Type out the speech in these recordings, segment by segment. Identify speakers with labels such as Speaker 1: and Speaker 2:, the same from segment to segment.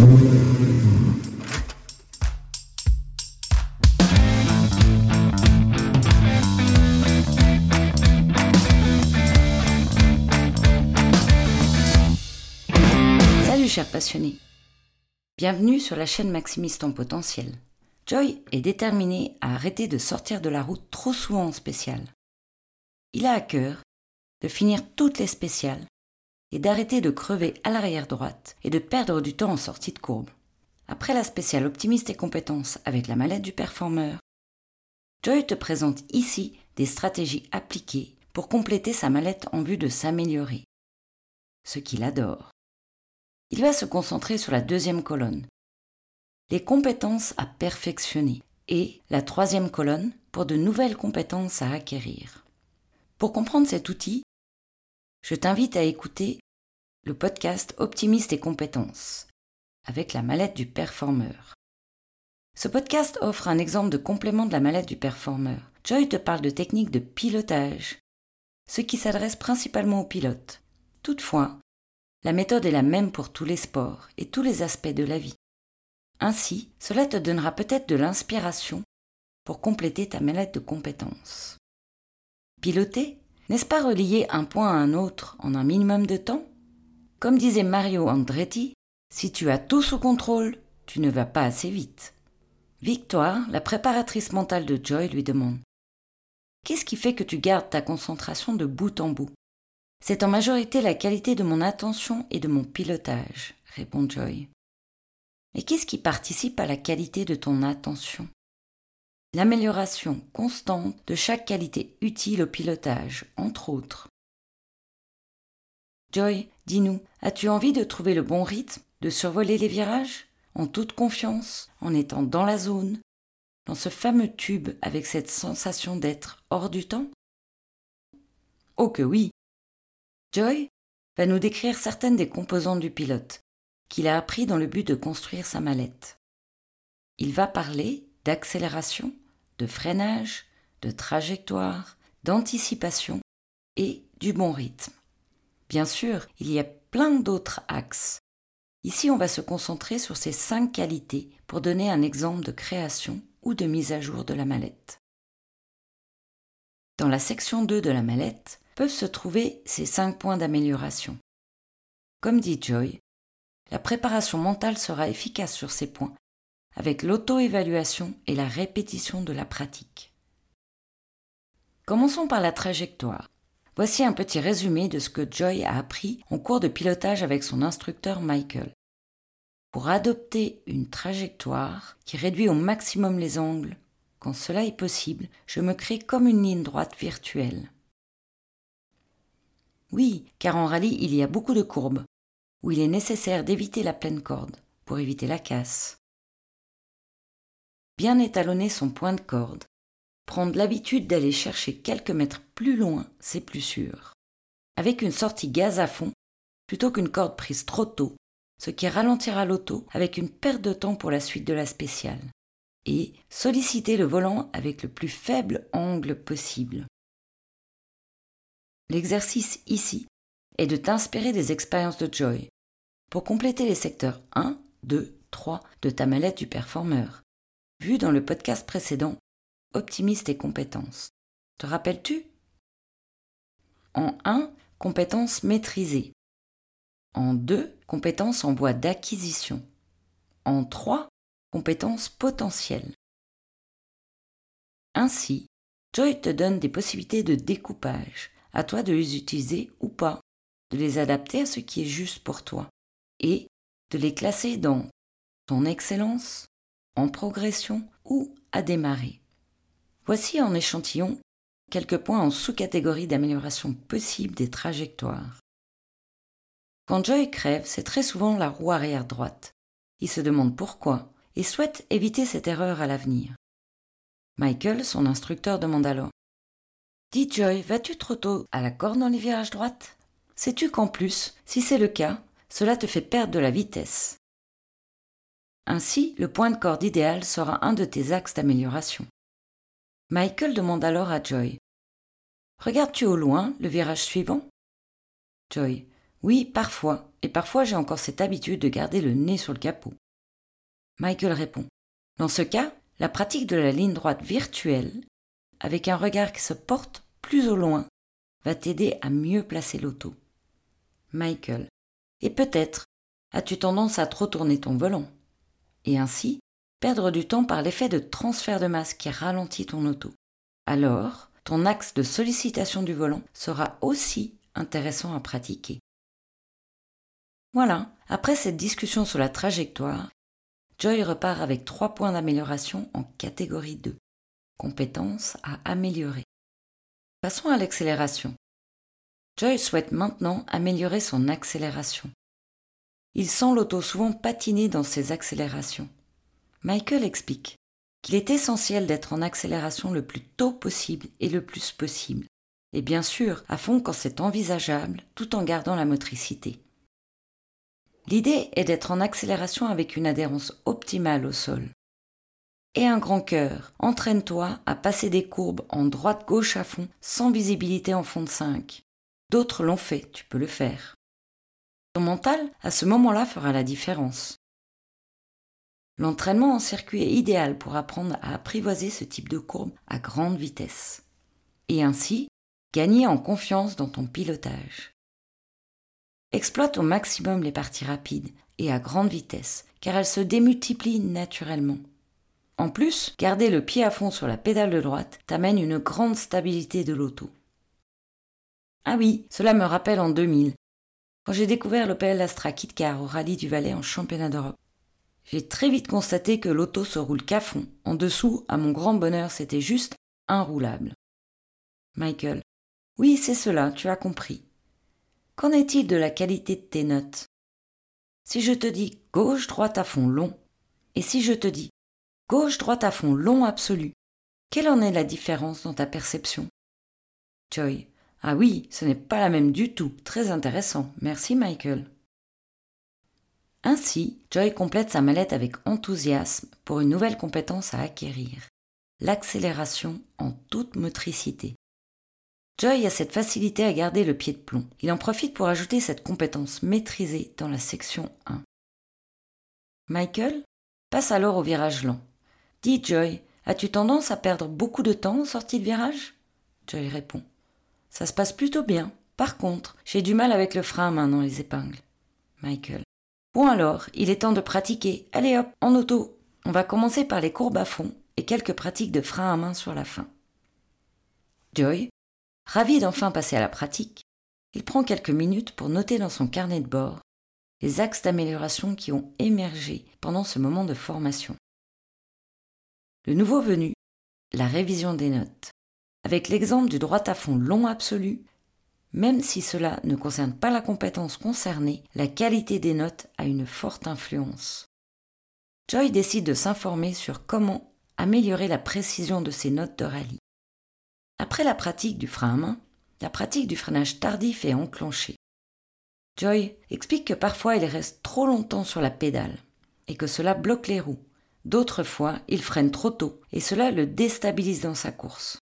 Speaker 1: Salut chers passionnés Bienvenue sur la chaîne Maximiste en potentiel. Joy est déterminé à arrêter de sortir de la route trop souvent en spécial. Il a à cœur de finir toutes les spéciales et d'arrêter de crever à l'arrière droite et de perdre du temps en sortie de courbe. Après la spéciale optimiste et compétence avec la mallette du performeur, Joy te présente ici des stratégies appliquées pour compléter sa mallette en vue de s'améliorer. Ce qu'il adore. Il va se concentrer sur la deuxième colonne, les compétences à perfectionner, et la troisième colonne pour de nouvelles compétences à acquérir. Pour comprendre cet outil, je t'invite à écouter le podcast Optimiste et compétences avec la mallette du performeur. Ce podcast offre un exemple de complément de la mallette du performeur. Joy te parle de techniques de pilotage, ce qui s'adresse principalement aux pilotes. Toutefois, la méthode est la même pour tous les sports et tous les aspects de la vie. Ainsi, cela te donnera peut-être de l'inspiration pour compléter ta mallette de compétences. Piloter, n'est-ce pas relier un point à un autre en un minimum de temps? Comme disait Mario Andretti, si tu as tout sous contrôle, tu ne vas pas assez vite. Victoire, la préparatrice mentale de Joy, lui demande Qu'est-ce qui fait que tu gardes ta concentration de bout en bout? C'est en majorité la qualité de mon attention et de mon pilotage, répond Joy. Et qu'est-ce qui participe à la qualité de ton attention? L'amélioration constante de chaque qualité utile au pilotage, entre autres. Joy, dis-nous, as-tu envie de trouver le bon rythme, de survoler les virages, en toute confiance, en étant dans la zone, dans ce fameux tube avec cette sensation d'être hors du temps? Oh que oui Joy va nous décrire certaines des composantes du pilote, qu'il a appris dans le but de construire sa mallette. Il va parler d'accélération, de freinage, de trajectoire, d'anticipation et du bon rythme. Bien sûr, il y a plein d'autres axes. Ici, on va se concentrer sur ces cinq qualités pour donner un exemple de création ou de mise à jour de la mallette. Dans la section 2 de la mallette peuvent se trouver ces cinq points d'amélioration. Comme dit Joy, la préparation mentale sera efficace sur ces points, avec l'auto-évaluation et la répétition de la pratique. Commençons par la trajectoire. Voici un petit résumé de ce que Joy a appris en cours de pilotage avec son instructeur Michael. Pour adopter une trajectoire qui réduit au maximum les angles, quand cela est possible, je me crée comme une ligne droite virtuelle. Oui, car en rallye, il y a beaucoup de courbes, où il est nécessaire d'éviter la pleine corde pour éviter la casse. Bien étalonner son point de corde, prendre l'habitude d'aller chercher quelques mètres plus loin, c'est plus sûr. Avec une sortie gaz à fond, plutôt qu'une corde prise trop tôt, ce qui ralentira l'auto avec une perte de temps pour la suite de la spéciale. Et solliciter le volant avec le plus faible angle possible. L'exercice ici est de t'inspirer des expériences de Joy pour compléter les secteurs 1, 2, 3 de ta mallette du performeur, vu dans le podcast précédent Optimiste et compétences. Te rappelles-tu? En 1, compétences maîtrisées. En 2, compétences en voie d'acquisition. En 3, compétences potentielles. Ainsi, Joy te donne des possibilités de découpage, à toi de les utiliser ou pas de les adapter à ce qui est juste pour toi et de les classer dans ton excellence, en progression ou à démarrer. Voici en échantillon quelques points en sous-catégorie d'amélioration possible des trajectoires. Quand Joy crève, c'est très souvent la roue arrière droite. Il se demande pourquoi et souhaite éviter cette erreur à l'avenir. Michael, son instructeur, demande alors Dis Joy, vas-tu trop tôt à la corde dans les virages droites Sais-tu qu'en plus, si c'est le cas, cela te fait perdre de la vitesse Ainsi, le point de corde idéal sera un de tes axes d'amélioration. Michael demande alors à Joy Regardes-tu au loin le virage suivant? Joy Oui, parfois. et parfois j'ai encore cette habitude de garder le nez sur le capot. Michael répond. Dans ce cas, la pratique de la ligne droite virtuelle, avec un regard qui se porte plus au loin, va t'aider à mieux placer l'auto. Michael. Et peut-être as-tu tendance à trop tourner ton volant, et ainsi perdre du temps par l'effet de transfert de masse qui ralentit ton auto. Alors, ton axe de sollicitation du volant sera aussi intéressant à pratiquer. Voilà, après cette discussion sur la trajectoire, Joy repart avec trois points d'amélioration en catégorie 2. Compétences à améliorer. Passons à l'accélération. Joy souhaite maintenant améliorer son accélération. Il sent l'auto souvent patiner dans ses accélérations. Michael explique qu'il est essentiel d'être en accélération le plus tôt possible et le plus possible, et bien sûr à fond quand c'est envisageable tout en gardant la motricité. L'idée est d'être en accélération avec une adhérence optimale au sol. Et un grand cœur, entraîne-toi à passer des courbes en droite-gauche à fond sans visibilité en fond de 5. D'autres l'ont fait, tu peux le faire. Ton mental, à ce moment-là, fera la différence. L'entraînement en circuit est idéal pour apprendre à apprivoiser ce type de courbe à grande vitesse. Et ainsi, gagner en confiance dans ton pilotage. Exploite au maximum les parties rapides et à grande vitesse, car elles se démultiplient naturellement. En plus, garder le pied à fond sur la pédale de droite t'amène une grande stabilité de l'auto. Ah oui, cela me rappelle en 2000, quand j'ai découvert l'Opel Astra Kitcar au rallye du Valais en championnat d'Europe. J'ai très vite constaté que l'auto se roule qu'à fond. En dessous, à mon grand bonheur, c'était juste inroulable. Michael. Oui, c'est cela, tu as compris. Qu'en est-il de la qualité de tes notes? Si je te dis gauche-droite à fond long, et si je te dis gauche-droite à fond long absolu, quelle en est la différence dans ta perception? Joy. Ah oui, ce n'est pas la même du tout. Très intéressant. Merci Michael. Ainsi, Joy complète sa mallette avec enthousiasme pour une nouvelle compétence à acquérir, l'accélération en toute motricité. Joy a cette facilité à garder le pied de plomb. Il en profite pour ajouter cette compétence maîtrisée dans la section 1. Michael passe alors au virage lent. Dis Joy, as-tu tendance à perdre beaucoup de temps en sortie de virage? Joy répond. Ça se passe plutôt bien. Par contre, j'ai du mal avec le frein à main dans les épingles. Michael. Bon alors, il est temps de pratiquer. Allez hop, en auto. On va commencer par les courbes à fond et quelques pratiques de frein à main sur la fin. Joy Ravi d'enfin passer à la pratique, il prend quelques minutes pour noter dans son carnet de bord les axes d'amélioration qui ont émergé pendant ce moment de formation. Le nouveau venu, la révision des notes. Avec l'exemple du droit à fond long absolu, même si cela ne concerne pas la compétence concernée, la qualité des notes a une forte influence. Joy décide de s'informer sur comment améliorer la précision de ses notes de rallye. Après la pratique du frein à main, la pratique du freinage tardif est enclenchée. Joy explique que parfois il reste trop longtemps sur la pédale et que cela bloque les roues. D'autres fois, il freine trop tôt et cela le déstabilise dans sa course.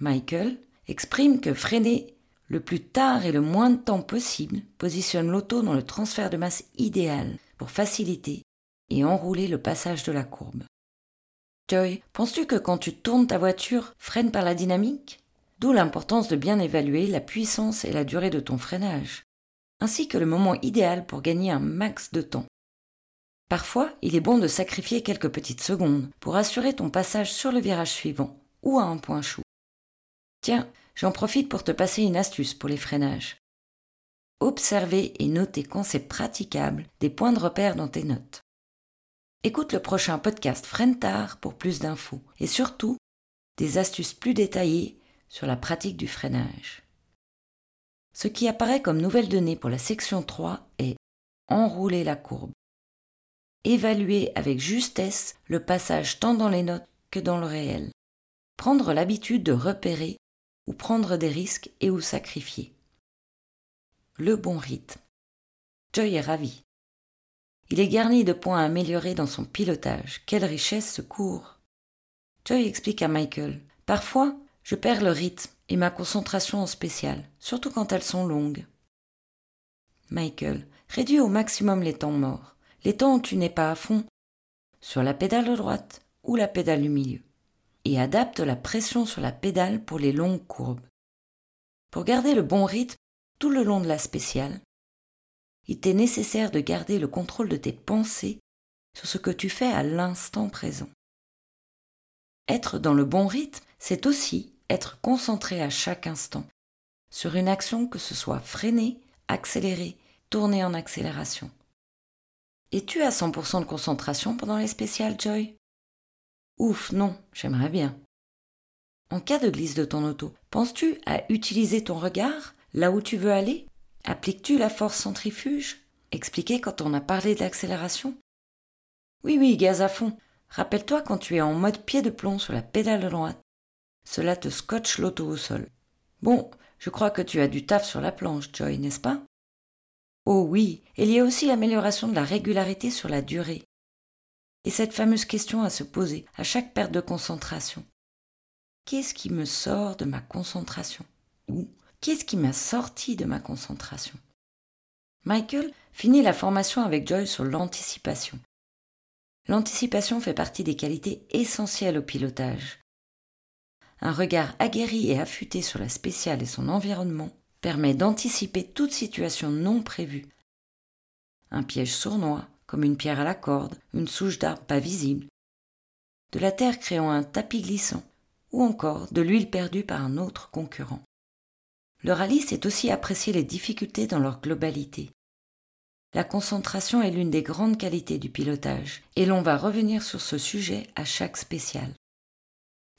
Speaker 1: Michael exprime que freiner le plus tard et le moins de temps possible positionne l'auto dans le transfert de masse idéal pour faciliter et enrouler le passage de la courbe. Joy, penses-tu que quand tu tournes ta voiture, freine par la dynamique? D'où l'importance de bien évaluer la puissance et la durée de ton freinage, ainsi que le moment idéal pour gagner un max de temps. Parfois, il est bon de sacrifier quelques petites secondes pour assurer ton passage sur le virage suivant ou à un point chaud. Tiens, j'en profite pour te passer une astuce pour les freinages. Observer et noter quand c'est praticable des points de repère dans tes notes. Écoute le prochain podcast Frentar pour plus d'infos et surtout des astuces plus détaillées sur la pratique du freinage. Ce qui apparaît comme nouvelle donnée pour la section 3 est enrouler la courbe. Évaluer avec justesse le passage tant dans les notes que dans le réel. Prendre l'habitude de repérer ou prendre des risques et ou sacrifier. Le bon rythme. Joy est ravi. Il est garni de points améliorés dans son pilotage. Quelle richesse ce cours Joy explique à Michael. Parfois, je perds le rythme et ma concentration en spécial, surtout quand elles sont longues. Michael, réduis au maximum les temps morts, les temps où tu n'es pas à fond, sur la pédale droite ou la pédale du milieu, et adapte la pression sur la pédale pour les longues courbes. Pour garder le bon rythme tout le long de la spéciale, il t'est nécessaire de garder le contrôle de tes pensées sur ce que tu fais à l'instant présent. Être dans le bon rythme, c'est aussi être concentré à chaque instant sur une action que ce soit freinée, accélérée, tournée en accélération. Es-tu à 100% de concentration pendant les spéciales, Joy? Ouf, non, j'aimerais bien. En cas de glisse de ton auto, penses-tu à utiliser ton regard là où tu veux aller? Appliques-tu la force centrifuge? Expliqué quand on a parlé de l'accélération? Oui, oui, gaz à fond. Rappelle-toi quand tu es en mode pied de plomb sur la pédale droite. Cela te scotche l'auto au sol. Bon, je crois que tu as du taf sur la planche, Joy, n'est-ce pas? Oh oui, il y a aussi l'amélioration de la régularité sur la durée. Et cette fameuse question à se poser à chaque perte de concentration. Qu'est-ce qui me sort de ma concentration? Ou qu'est-ce qui m'a sorti de ma concentration? Michael finit la formation avec Joy sur l'anticipation. L'anticipation fait partie des qualités essentielles au pilotage. Un regard aguerri et affûté sur la spéciale et son environnement permet d'anticiper toute situation non prévue. Un piège sournois, comme une pierre à la corde, une souche d'arbre pas visible, de la terre créant un tapis glissant, ou encore de l'huile perdue par un autre concurrent. Le rallye, c'est aussi apprécier les difficultés dans leur globalité. La concentration est l'une des grandes qualités du pilotage, et l'on va revenir sur ce sujet à chaque spécial.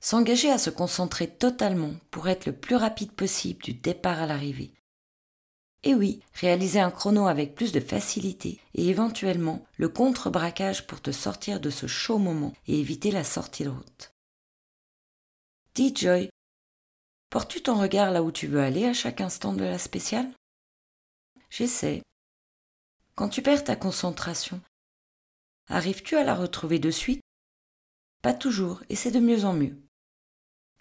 Speaker 1: S'engager à se concentrer totalement pour être le plus rapide possible du départ à l'arrivée. Et oui, réaliser un chrono avec plus de facilité et éventuellement le contre-braquage pour te sortir de ce chaud moment et éviter la sortie de route. Dis Joy, portes-tu ton regard là où tu veux aller à chaque instant de la spéciale? J'essaie. Quand tu perds ta concentration, arrives-tu à la retrouver de suite? Pas toujours, et c'est de mieux en mieux.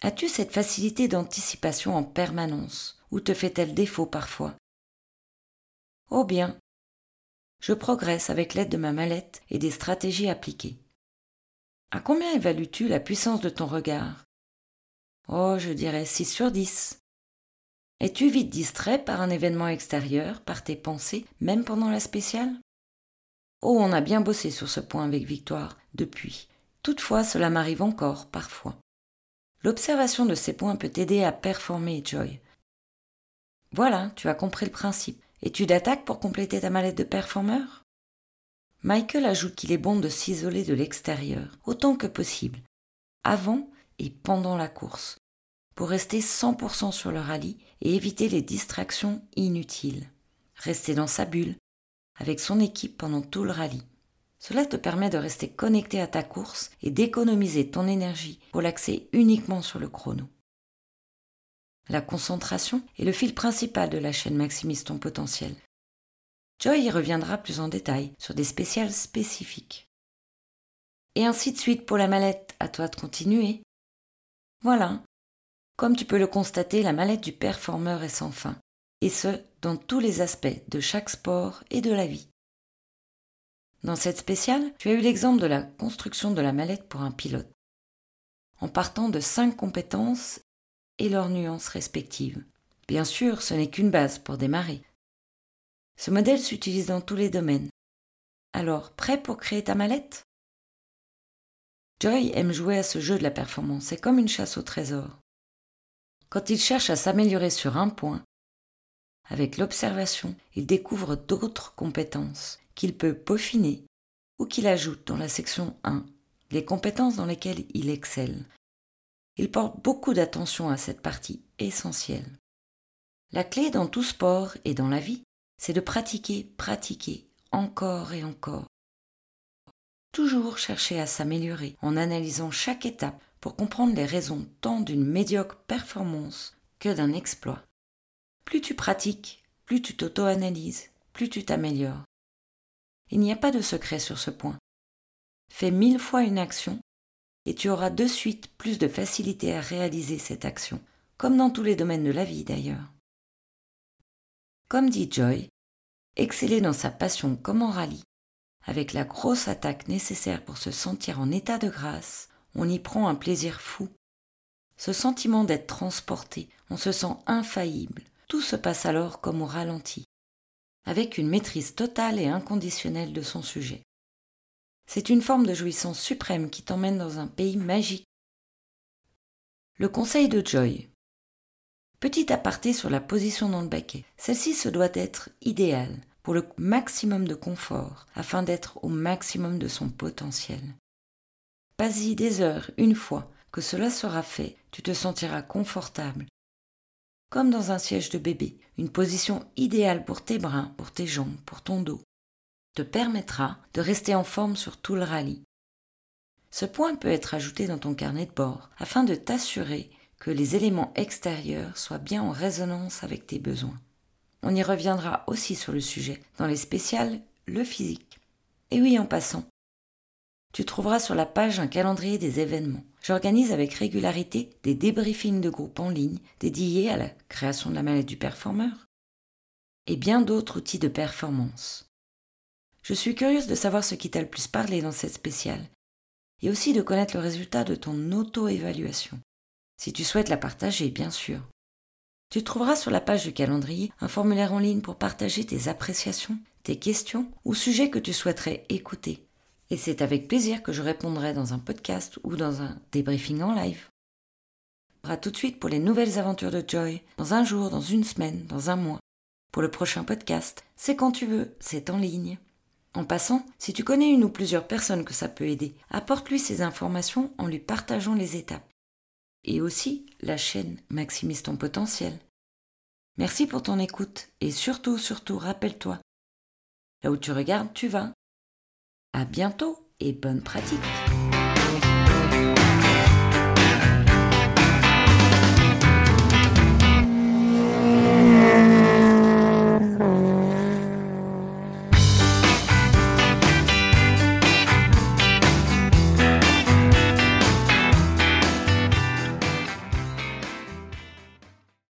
Speaker 1: As-tu cette facilité d'anticipation en permanence, ou te fait-elle défaut parfois? Oh bien. Je progresse avec l'aide de ma mallette et des stratégies appliquées. À combien évalues-tu la puissance de ton regard? Oh, je dirais 6 sur 10. Es-tu vite distrait par un événement extérieur, par tes pensées, même pendant la spéciale? Oh, on a bien bossé sur ce point avec Victoire, depuis. Toutefois, cela m'arrive encore, parfois. L'observation de ces points peut t'aider à performer, Joy. Voilà, tu as compris le principe. Es-tu d'attaque pour compléter ta mallette de performeur? Michael ajoute qu'il est bon de s'isoler de l'extérieur, autant que possible, avant et pendant la course, pour rester 100% sur le rallye et éviter les distractions inutiles. Rester dans sa bulle, avec son équipe pendant tout le rallye. Cela te permet de rester connecté à ta course et d'économiser ton énergie pour l'accès uniquement sur le chrono. La concentration est le fil principal de la chaîne Maximise ton potentiel. Joy y reviendra plus en détail sur des spéciales spécifiques. Et ainsi de suite pour la mallette, à toi de continuer. Voilà. Comme tu peux le constater, la mallette du performeur est sans fin, et ce, dans tous les aspects de chaque sport et de la vie. Dans cette spéciale, tu as eu l'exemple de la construction de la mallette pour un pilote. En partant de cinq compétences et leurs nuances respectives. Bien sûr, ce n'est qu'une base pour démarrer. Ce modèle s'utilise dans tous les domaines. Alors, prêt pour créer ta mallette? Joy aime jouer à ce jeu de la performance, c'est comme une chasse au trésor. Quand il cherche à s'améliorer sur un point, avec l'observation, il découvre d'autres compétences qu'il peut peaufiner ou qu'il ajoute dans la section 1, les compétences dans lesquelles il excelle. Il porte beaucoup d'attention à cette partie essentielle. La clé dans tout sport et dans la vie, c'est de pratiquer, pratiquer, encore et encore. Toujours chercher à s'améliorer en analysant chaque étape pour comprendre les raisons tant d'une médiocre performance que d'un exploit. Plus tu pratiques, plus tu t'auto-analyses, plus tu t'améliores. Il n'y a pas de secret sur ce point. Fais mille fois une action et tu auras de suite plus de facilité à réaliser cette action, comme dans tous les domaines de la vie d'ailleurs. Comme dit Joy, exceller dans sa passion comme en rallye, avec la grosse attaque nécessaire pour se sentir en état de grâce, on y prend un plaisir fou. Ce sentiment d'être transporté, on se sent infaillible, tout se passe alors comme au ralenti, avec une maîtrise totale et inconditionnelle de son sujet. C'est une forme de jouissance suprême qui t'emmène dans un pays magique. Le conseil de Joy. Petit aparté sur la position dans le baquet. Celle-ci se doit être idéale pour le maximum de confort afin d'être au maximum de son potentiel. Pas-y des heures, une fois que cela sera fait, tu te sentiras confortable. Comme dans un siège de bébé, une position idéale pour tes bras, pour tes jambes, pour ton dos, te permettra de rester en forme sur tout le rallye. Ce point peut être ajouté dans ton carnet de bord afin de t'assurer que les éléments extérieurs soient bien en résonance avec tes besoins. On y reviendra aussi sur le sujet dans les spéciales Le physique. Et oui, en passant, tu trouveras sur la page un calendrier des événements. J'organise avec régularité des débriefings de groupe en ligne dédiés à la création de la maladie du performeur et bien d'autres outils de performance. Je suis curieuse de savoir ce qui t'a le plus parlé dans cette spéciale et aussi de connaître le résultat de ton auto-évaluation si tu souhaites la partager, bien sûr. Tu trouveras sur la page du calendrier un formulaire en ligne pour partager tes appréciations, tes questions ou sujets que tu souhaiterais écouter. Et c'est avec plaisir que je répondrai dans un podcast ou dans un débriefing en live. À tout de suite pour les nouvelles aventures de Joy, dans un jour, dans une semaine, dans un mois. Pour le prochain podcast, c'est quand tu veux, c'est en ligne. En passant, si tu connais une ou plusieurs personnes que ça peut aider, apporte-lui ces informations en lui partageant les étapes et aussi la chaîne Maximise ton potentiel. Merci pour ton écoute et surtout, surtout, rappelle-toi, là où tu regardes, tu vas. À bientôt et bonne pratique.